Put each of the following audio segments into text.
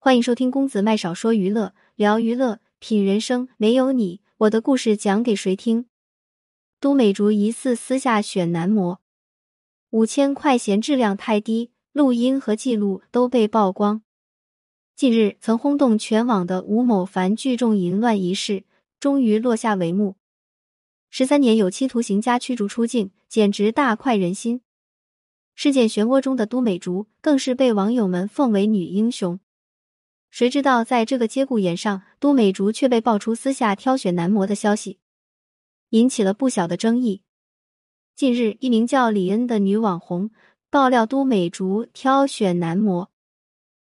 欢迎收听公子麦少说娱乐，聊娱乐，品人生。没有你，我的故事讲给谁听？都美竹疑似私下选男模，五千块钱质量太低，录音和记录都被曝光。近日曾轰动全网的吴某凡聚众淫乱一事，终于落下帷幕。十三年有期徒刑加驱逐出境，简直大快人心。事件漩涡中的都美竹更是被网友们奉为女英雄。谁知道，在这个节骨眼上，都美竹却被爆出私下挑选男模的消息，引起了不小的争议。近日，一名叫李恩的女网红爆料都美竹挑选男模，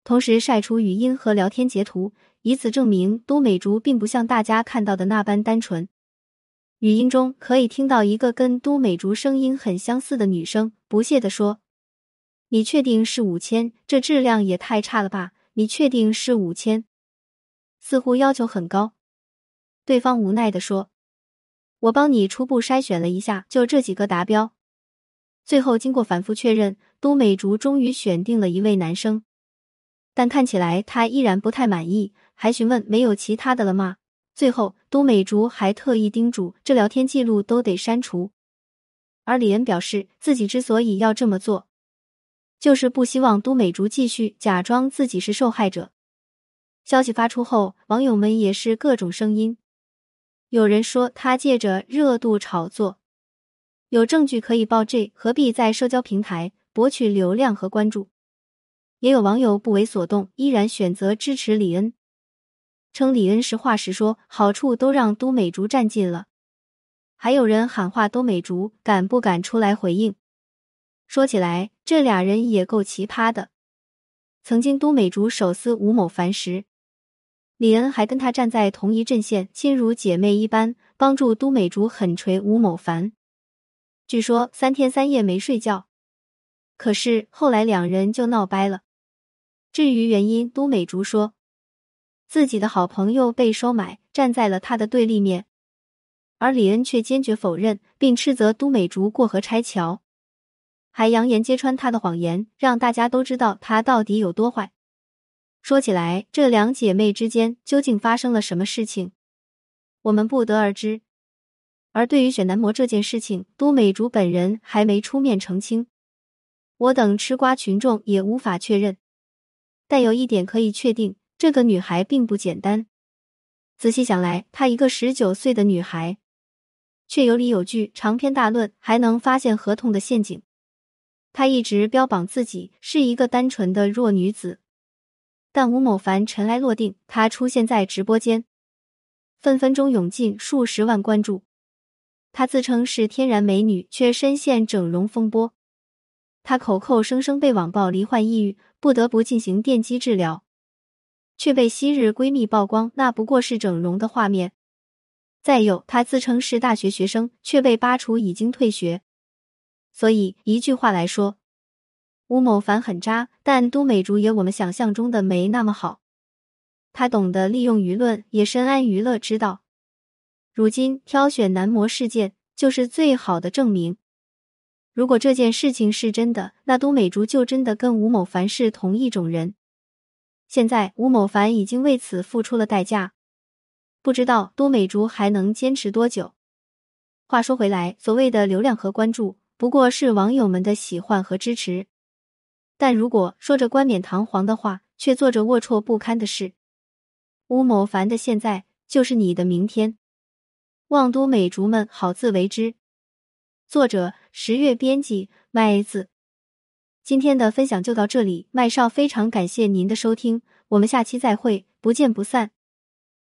同时晒出语音和聊天截图，以此证明都美竹并不像大家看到的那般单纯。语音中可以听到一个跟都美竹声音很相似的女生不屑地说：“你确定是五千？这质量也太差了吧！”你确定是五千？似乎要求很高。对方无奈的说：“我帮你初步筛选了一下，就这几个达标。”最后经过反复确认，都美竹终于选定了一位男生，但看起来他依然不太满意，还询问没有其他的了吗？最后，都美竹还特意叮嘱这聊天记录都得删除。而李恩表示，自己之所以要这么做。就是不希望都美竹继续假装自己是受害者。消息发出后，网友们也是各种声音。有人说他借着热度炒作，有证据可以报 J，，何必在社交平台博取流量和关注？也有网友不为所动，依然选择支持李恩，称李恩实话实说，好处都让都美竹占尽了。还有人喊话都美竹，敢不敢出来回应？说起来，这俩人也够奇葩的。曾经都美竹手撕吴某凡时，李恩还跟他站在同一阵线，亲如姐妹一般，帮助都美竹狠锤吴某凡。据说三天三夜没睡觉。可是后来两人就闹掰了。至于原因，都美竹说自己的好朋友被收买，站在了他的对立面，而李恩却坚决否认，并斥责都美竹过河拆桥。还扬言揭穿他的谎言，让大家都知道他到底有多坏。说起来，这两姐妹之间究竟发生了什么事情，我们不得而知。而对于选男模这件事情，都美竹本人还没出面澄清，我等吃瓜群众也无法确认。但有一点可以确定，这个女孩并不简单。仔细想来，她一个十九岁的女孩，却有理有据，长篇大论，还能发现合同的陷阱。她一直标榜自己是一个单纯的弱女子，但吴某凡尘埃落定，她出现在直播间，分分钟涌进数十万关注。她自称是天然美女，却深陷整容风波。她口口声声被网暴罹患抑郁，不得不进行电击治疗，却被昔日闺蜜曝光那不过是整容的画面。再有，她自称是大学学生，却被扒出已经退学。所以，一句话来说，吴某凡很渣，但都美竹也我们想象中的没那么好。他懂得利用舆论，也深谙娱乐之道。如今挑选男模事件就是最好的证明。如果这件事情是真的，那都美竹就真的跟吴某凡是同一种人。现在吴某凡已经为此付出了代价，不知道都美竹还能坚持多久。话说回来，所谓的流量和关注。不过是网友们的喜欢和支持，但如果说着冠冕堂皇的话，却做着龌龊不堪的事，吴某凡的现在就是你的明天，望都美竹们好自为之。作者：十月，编辑：麦子。今天的分享就到这里，麦少非常感谢您的收听，我们下期再会，不见不散。